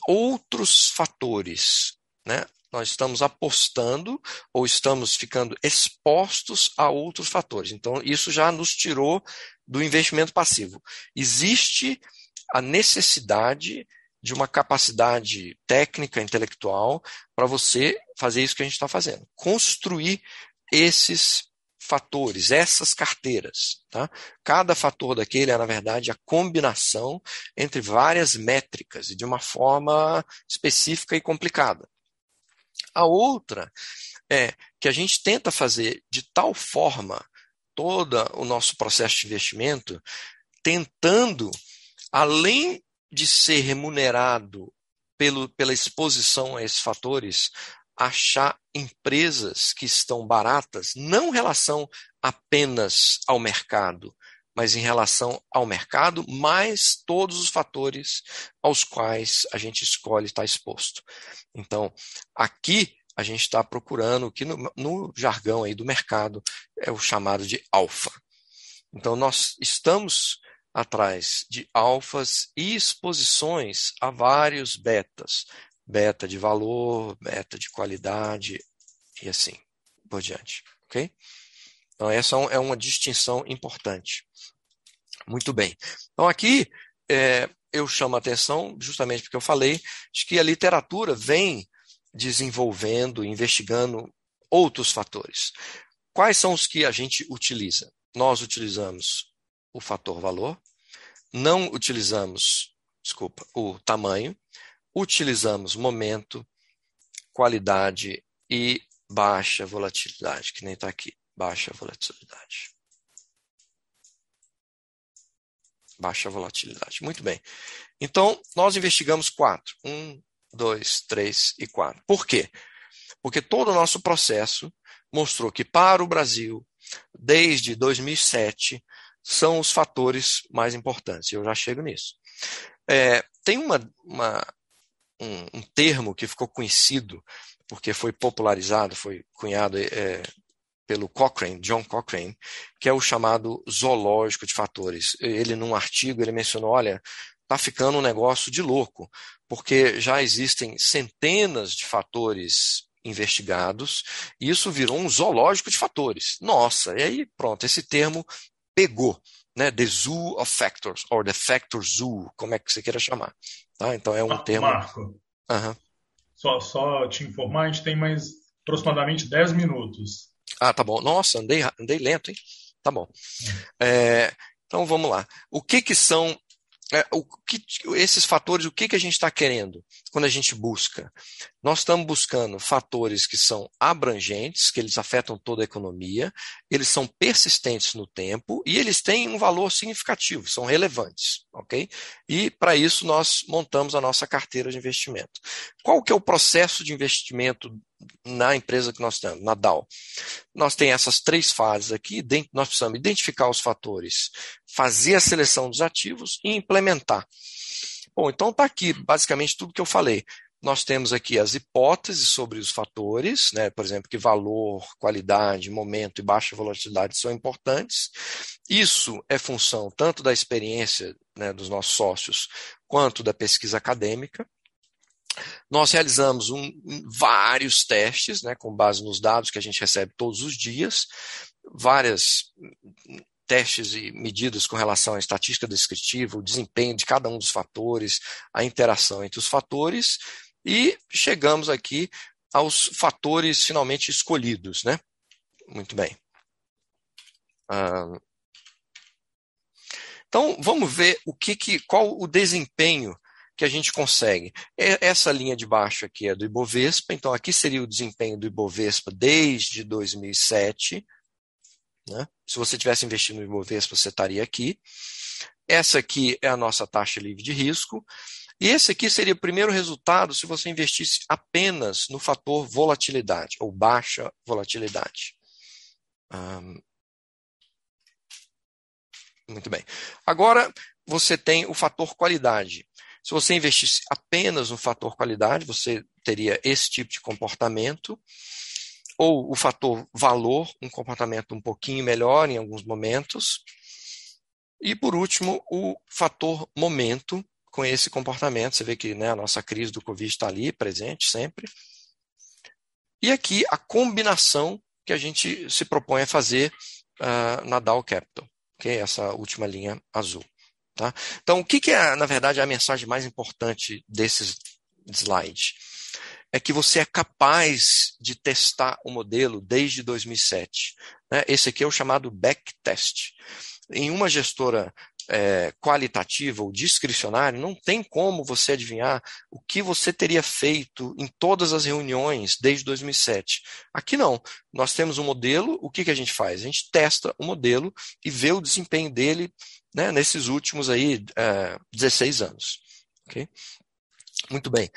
outros fatores. Né? Nós estamos apostando ou estamos ficando expostos a outros fatores. Então, isso já nos tirou do investimento passivo. Existe a necessidade de uma capacidade técnica, intelectual, para você fazer isso que a gente está fazendo. Construir esses fatores, essas carteiras. Tá? Cada fator daquele é, na verdade, a combinação entre várias métricas e de uma forma específica e complicada. A outra é que a gente tenta fazer de tal forma todo o nosso processo de investimento, tentando, além de ser remunerado pelo, pela exposição a esses fatores, achar empresas que estão baratas, não em relação apenas ao mercado, mas em relação ao mercado, mais todos os fatores aos quais a gente escolhe estar exposto. Então, aqui a gente está procurando o que no, no jargão aí do mercado é o chamado de alfa. Então, nós estamos atrás de alfas e exposições a vários betas. Beta de valor, beta de qualidade e assim por diante. Ok? Então, essa é uma distinção importante. Muito bem. Então, aqui é, eu chamo a atenção, justamente porque eu falei, de que a literatura vem desenvolvendo, investigando outros fatores. Quais são os que a gente utiliza? Nós utilizamos o fator valor, não utilizamos, desculpa, o tamanho, utilizamos momento, qualidade e baixa volatilidade, que nem está aqui, baixa volatilidade. Baixa volatilidade. Muito bem. Então, nós investigamos quatro. Um, dois, três e quatro. Por quê? Porque todo o nosso processo mostrou que para o Brasil, desde 2007, são os fatores mais importantes. Eu já chego nisso. É, tem uma, uma um, um, termo que ficou conhecido porque foi popularizado, foi cunhado é, pelo Cochrane, John Cochrane, que é o chamado zoológico de fatores. Ele, num artigo, ele mencionou, olha, está ficando um negócio de louco, porque já existem centenas de fatores investigados, e isso virou um zoológico de fatores. Nossa, e aí pronto, esse termo pegou, né? The Zoo of Factors, ou The Factor Zoo, como é que você queira chamar. Tá? Então é um Marco, termo. Marco, uhum. só, só te informar, a gente tem mais aproximadamente 10 minutos. Ah, tá bom. Nossa, andei, andei lento, hein? Tá bom. É, então vamos lá. O que, que são é, o que, esses fatores, o que, que a gente está querendo quando a gente busca? Nós estamos buscando fatores que são abrangentes, que eles afetam toda a economia, eles são persistentes no tempo e eles têm um valor significativo, são relevantes, ok? E para isso nós montamos a nossa carteira de investimento. Qual que é o processo de investimento na empresa que nós temos, na DAO. Nós temos essas três fases aqui, nós precisamos identificar os fatores, fazer a seleção dos ativos e implementar. Bom, então está aqui basicamente tudo que eu falei. Nós temos aqui as hipóteses sobre os fatores, né? por exemplo, que valor, qualidade, momento e baixa volatilidade são importantes. Isso é função tanto da experiência né, dos nossos sócios quanto da pesquisa acadêmica. Nós realizamos um, vários testes, né, com base nos dados que a gente recebe todos os dias, várias testes e medidas com relação à estatística descritiva, o desempenho de cada um dos fatores, a interação entre os fatores, e chegamos aqui aos fatores finalmente escolhidos, né? Muito bem. Ah, então, vamos ver o que, que qual o desempenho que a gente consegue. Essa linha de baixo aqui é do Ibovespa, então aqui seria o desempenho do Ibovespa desde 2007. Né? Se você tivesse investido no Ibovespa, você estaria aqui. Essa aqui é a nossa taxa livre de risco. E esse aqui seria o primeiro resultado se você investisse apenas no fator volatilidade, ou baixa volatilidade. muito bem. Agora você tem o fator qualidade. Se você investisse apenas no fator qualidade, você teria esse tipo de comportamento, ou o fator valor, um comportamento um pouquinho melhor em alguns momentos. E, por último, o fator momento, com esse comportamento. Você vê que né, a nossa crise do Covid está ali, presente sempre. E aqui a combinação que a gente se propõe a fazer uh, na Dow Capital, que é essa última linha azul. Tá? Então, o que, que é, na verdade, a mensagem mais importante desses slides? É que você é capaz de testar o modelo desde 2007. Né? Esse aqui é o chamado backtest. Em uma gestora é, qualitativa ou discricionária, não tem como você adivinhar o que você teria feito em todas as reuniões desde 2007. Aqui não. Nós temos um modelo, o que, que a gente faz? A gente testa o modelo e vê o desempenho dele né, nesses últimos aí, é, 16 anos. Okay? Muito bem.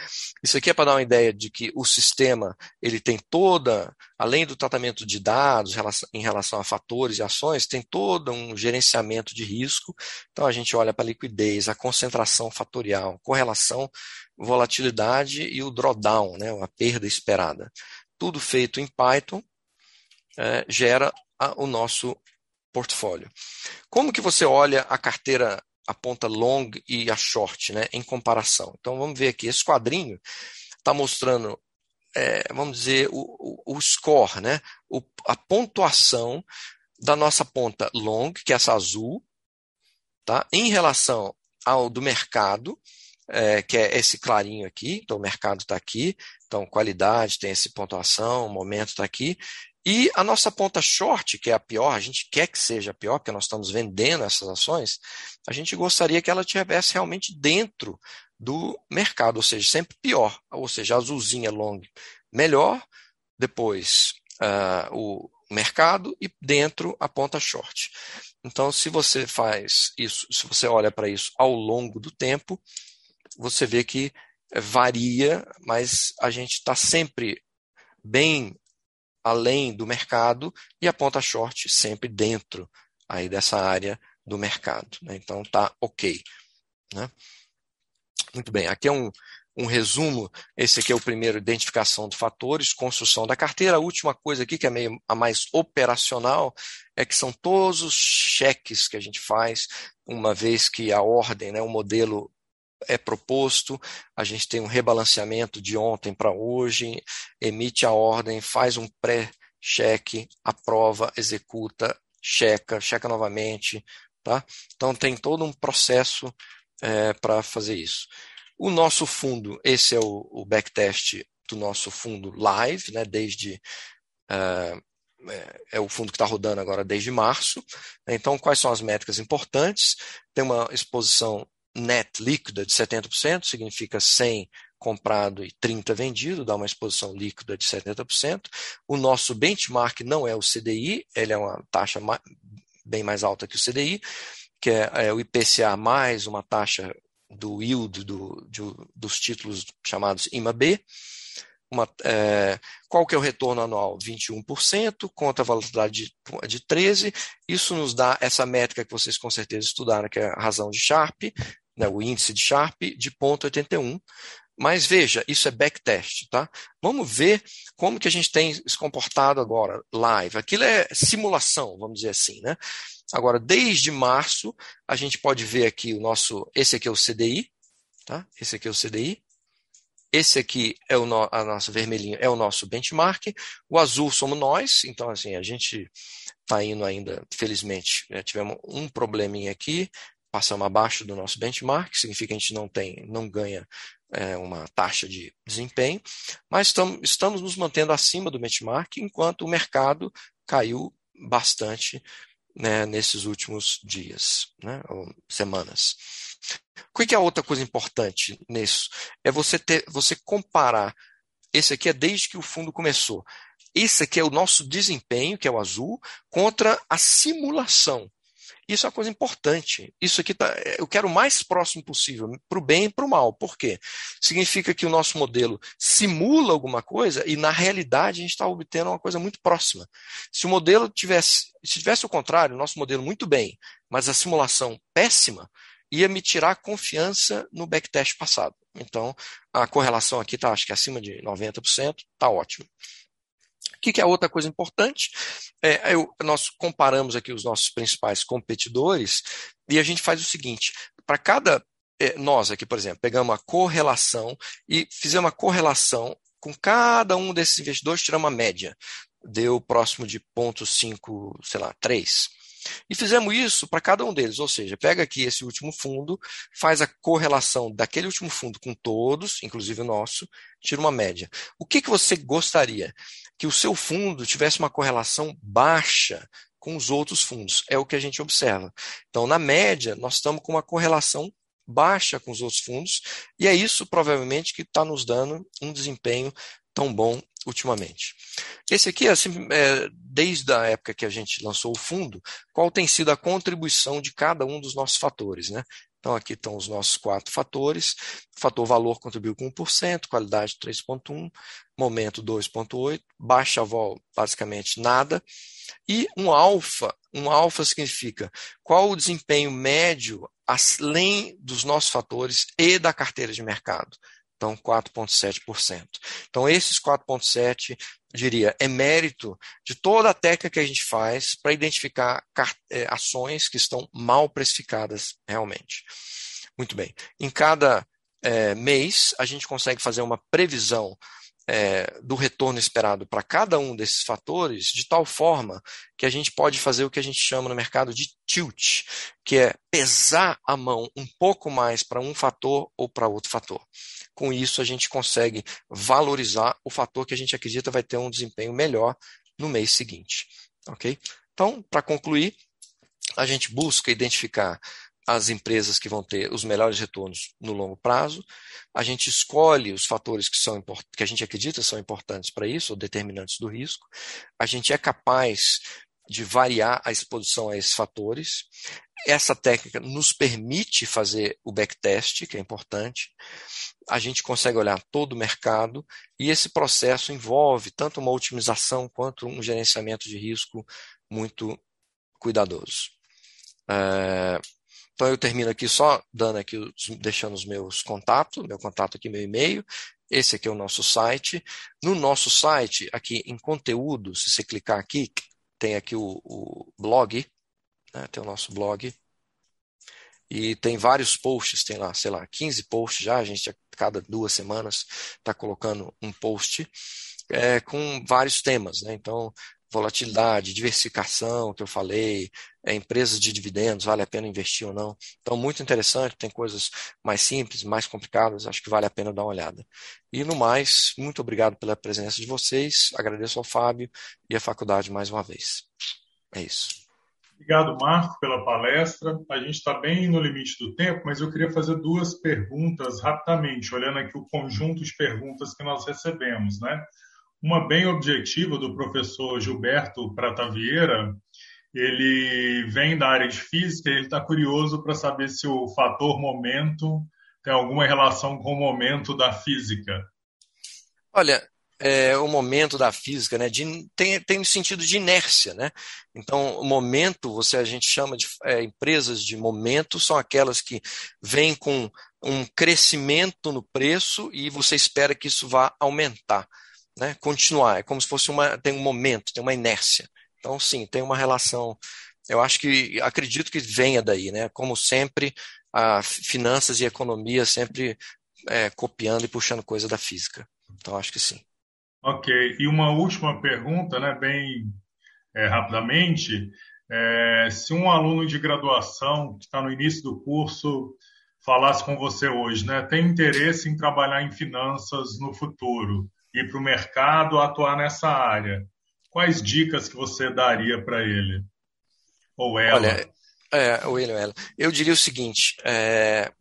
Isso aqui é para dar uma ideia de que o sistema ele tem toda, além do tratamento de dados em relação a fatores e ações, tem todo um gerenciamento de risco. Então a gente olha para a liquidez, a concentração fatorial, correlação, volatilidade e o drawdown, né, a perda esperada. Tudo feito em Python é, gera a, o nosso portfólio. Como que você olha a carteira a ponta long e a short, né, em comparação. Então vamos ver aqui, esse quadrinho está mostrando, é, vamos dizer, o, o, o score, né, o, a pontuação da nossa ponta long, que é essa azul, tá, em relação ao do mercado, é, que é esse clarinho aqui, então o mercado está aqui, então qualidade tem essa pontuação, o momento está aqui, e a nossa ponta short, que é a pior, a gente quer que seja a pior, porque nós estamos vendendo essas ações, a gente gostaria que ela estivesse realmente dentro do mercado, ou seja, sempre pior. Ou seja, azulzinha long melhor, depois uh, o mercado e dentro a ponta short. Então, se você faz isso, se você olha para isso ao longo do tempo, você vê que varia, mas a gente está sempre bem além do mercado e a ponta short sempre dentro aí dessa área do mercado. Né? Então tá ok. Né? Muito bem, aqui é um, um resumo. Esse aqui é o primeiro, identificação de fatores, construção da carteira. A última coisa aqui, que é meio a mais operacional, é que são todos os cheques que a gente faz, uma vez que a ordem, né, o modelo é proposto, a gente tem um rebalanceamento de ontem para hoje, emite a ordem, faz um pré-cheque, aprova, executa, checa, checa novamente. Tá? Então tem todo um processo é, para fazer isso. O nosso fundo, esse é o, o backtest do nosso fundo live, né, desde uh, é o fundo que está rodando agora desde março. Então, quais são as métricas importantes? Tem uma exposição net líquida de 70%, significa 100 comprado e 30 vendido, dá uma exposição líquida de 70%. O nosso benchmark não é o CDI, ele é uma taxa bem mais alta que o CDI, que é, é o IPCA mais uma taxa do yield do, de, dos títulos chamados IMA-B. Uma, é, qual que é o retorno anual? 21%, contra a volatilidade de, de 13%. Isso nos dá essa métrica que vocês com certeza estudaram, que é a razão de Sharp, né, o índice de Sharp, de 0,81. Mas veja, isso é backtest, tá? Vamos ver como que a gente tem se comportado agora, live. Aquilo é simulação, vamos dizer assim, né? Agora, desde março, a gente pode ver aqui o nosso, esse aqui é o CDI, tá? Esse aqui é o CDI. Esse aqui é o no, a nossa vermelhinha, é o nosso benchmark. O azul somos nós, então assim, a gente está indo ainda, felizmente, né, tivemos um probleminha aqui, passamos abaixo do nosso benchmark, significa que a gente não tem, não ganha é, uma taxa de desempenho, mas estamos, estamos nos mantendo acima do benchmark, enquanto o mercado caiu bastante né, nesses últimos dias, né, ou semanas. O que é outra coisa importante nisso? É você ter, você comparar. Esse aqui é desde que o fundo começou. Esse aqui é o nosso desempenho, que é o azul, contra a simulação. Isso é uma coisa importante. Isso aqui tá, eu quero o mais próximo possível, para o bem e para o mal. Por quê? Significa que o nosso modelo simula alguma coisa e, na realidade, a gente está obtendo uma coisa muito próxima. Se o modelo tivesse, se tivesse o contrário, o nosso modelo muito bem, mas a simulação péssima, ia me tirar confiança no backtest passado. Então, a correlação aqui está, acho que acima de 90%, está ótimo. O que, que é outra coisa importante? É, eu, nós comparamos aqui os nossos principais competidores e a gente faz o seguinte: para cada. É, nós aqui, por exemplo, pegamos uma correlação e fizemos uma correlação com cada um desses investidores, tiramos uma média. Deu próximo de 0,5, sei lá, 3. E fizemos isso para cada um deles, ou seja, pega aqui esse último fundo, faz a correlação daquele último fundo com todos, inclusive o nosso, tira uma média. O que, que você gostaria? Que o seu fundo tivesse uma correlação baixa com os outros fundos. É o que a gente observa. Então, na média, nós estamos com uma correlação baixa com os outros fundos, e é isso provavelmente que está nos dando um desempenho tão bom ultimamente. Esse aqui, assim, é, desde a época que a gente lançou o fundo, qual tem sido a contribuição de cada um dos nossos fatores, né? Então, aqui estão os nossos quatro fatores. O fator valor contribuiu com 1%, qualidade 3,1%, momento 2,8%, baixa vol, basicamente nada. E um alfa, um alfa significa qual o desempenho médio além dos nossos fatores e da carteira de mercado. Então, 4,7%. Então, esses 4,7%, diria, é mérito de toda a técnica que a gente faz para identificar é, ações que estão mal precificadas realmente. Muito bem. Em cada é, mês, a gente consegue fazer uma previsão é, do retorno esperado para cada um desses fatores, de tal forma que a gente pode fazer o que a gente chama no mercado de tilt, que é pesar a mão um pouco mais para um fator ou para outro fator. Com isso, a gente consegue valorizar o fator que a gente acredita vai ter um desempenho melhor no mês seguinte. Ok? Então, para concluir, a gente busca identificar as empresas que vão ter os melhores retornos no longo prazo. A gente escolhe os fatores que, são que a gente acredita são importantes para isso, ou determinantes do risco. A gente é capaz de variar a exposição a esses fatores. Essa técnica nos permite fazer o backtest, que é importante. A gente consegue olhar todo o mercado e esse processo envolve tanto uma otimização quanto um gerenciamento de risco muito cuidadoso. É, então eu termino aqui só dando aqui, deixando os meus contatos, meu contato aqui, meu e-mail. Esse aqui é o nosso site. No nosso site, aqui em conteúdo, se você clicar aqui, tem aqui o, o blog, né? tem o nosso blog. E tem vários posts, tem lá, sei lá, 15 posts já, a gente a cada duas semanas está colocando um post é, com vários temas, né? Então, volatilidade, diversificação, que eu falei, é, empresas de dividendos, vale a pena investir ou não. Então, muito interessante, tem coisas mais simples, mais complicadas, acho que vale a pena dar uma olhada. E no mais, muito obrigado pela presença de vocês, agradeço ao Fábio e à faculdade mais uma vez. É isso. Obrigado, Marco, pela palestra. A gente está bem no limite do tempo, mas eu queria fazer duas perguntas rapidamente, olhando aqui o conjunto de perguntas que nós recebemos. Né? Uma bem objetiva do professor Gilberto Pratavieira, ele vem da área de física e ele está curioso para saber se o fator momento tem alguma relação com o momento da física. Olha, é, o momento da física, né? De, tem, tem sentido de inércia, né? Então, o momento, você a gente chama de é, empresas de momento, são aquelas que vêm com um crescimento no preço e você espera que isso vá aumentar, né? Continuar, é como se fosse uma tem um momento, tem uma inércia. Então, sim, tem uma relação. Eu acho que acredito que venha daí, né? Como sempre, a finanças e economia sempre é, copiando e puxando coisa da física. Então, acho que sim. Ok. E uma última pergunta, né, bem é, rapidamente. É, se um aluno de graduação que está no início do curso falasse com você hoje, né, tem interesse em trabalhar em finanças no futuro, ir para o mercado, atuar nessa área, quais dicas que você daria para ele? Ou ela? Olha, é, o ele ou ela. Eu diria o seguinte, é,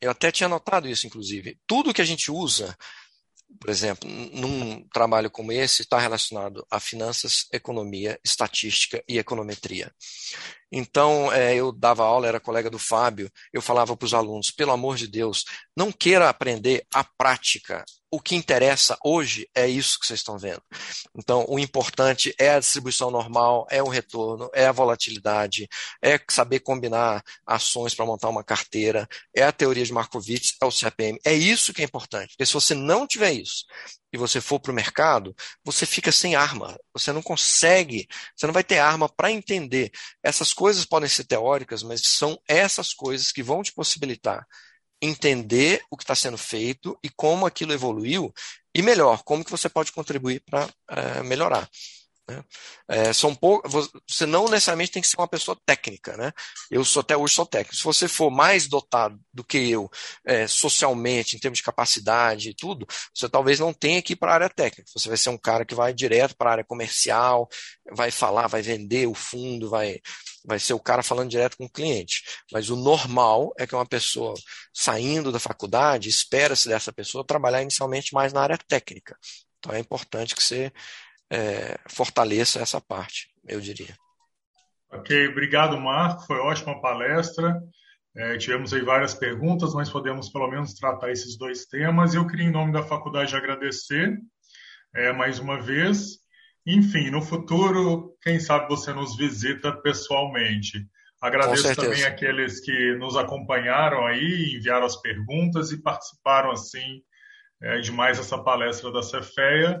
eu até tinha notado isso, inclusive. Tudo que a gente usa por exemplo, num trabalho como esse, está relacionado a finanças, economia, estatística e econometria. Então, é, eu dava aula, era colega do Fábio, eu falava para os alunos: pelo amor de Deus, não queira aprender a prática. O que interessa hoje é isso que vocês estão vendo. Então, o importante é a distribuição normal, é o retorno, é a volatilidade, é saber combinar ações para montar uma carteira, é a teoria de Markowitz, é o CPM. É isso que é importante. Porque se você não tiver isso e você for para o mercado, você fica sem arma. Você não consegue, você não vai ter arma para entender essas coisas podem ser teóricas, mas são essas coisas que vão te possibilitar entender o que está sendo feito e como aquilo evoluiu, e melhor, como que você pode contribuir para é, melhorar. Né? É, são. Você não necessariamente tem que ser uma pessoa técnica. Né? Eu sou até hoje sou técnico. Se você for mais dotado do que eu, é, socialmente, em termos de capacidade e tudo, você talvez não tenha que ir para a área técnica. Você vai ser um cara que vai direto para a área comercial, vai falar, vai vender o fundo, vai, vai ser o cara falando direto com o cliente. Mas o normal é que uma pessoa saindo da faculdade, espera-se dessa pessoa trabalhar inicialmente mais na área técnica. Então é importante que você é, fortaleça essa parte, eu diria. Ok, obrigado, Marco. Foi ótima palestra. É, tivemos aí várias perguntas, mas podemos pelo menos tratar esses dois temas. Eu queria, em nome da faculdade, agradecer é, mais uma vez. Enfim, no futuro, quem sabe você nos visita pessoalmente. Agradeço também aqueles que nos acompanharam aí, enviaram as perguntas e participaram assim é, de mais essa palestra da Cefeia.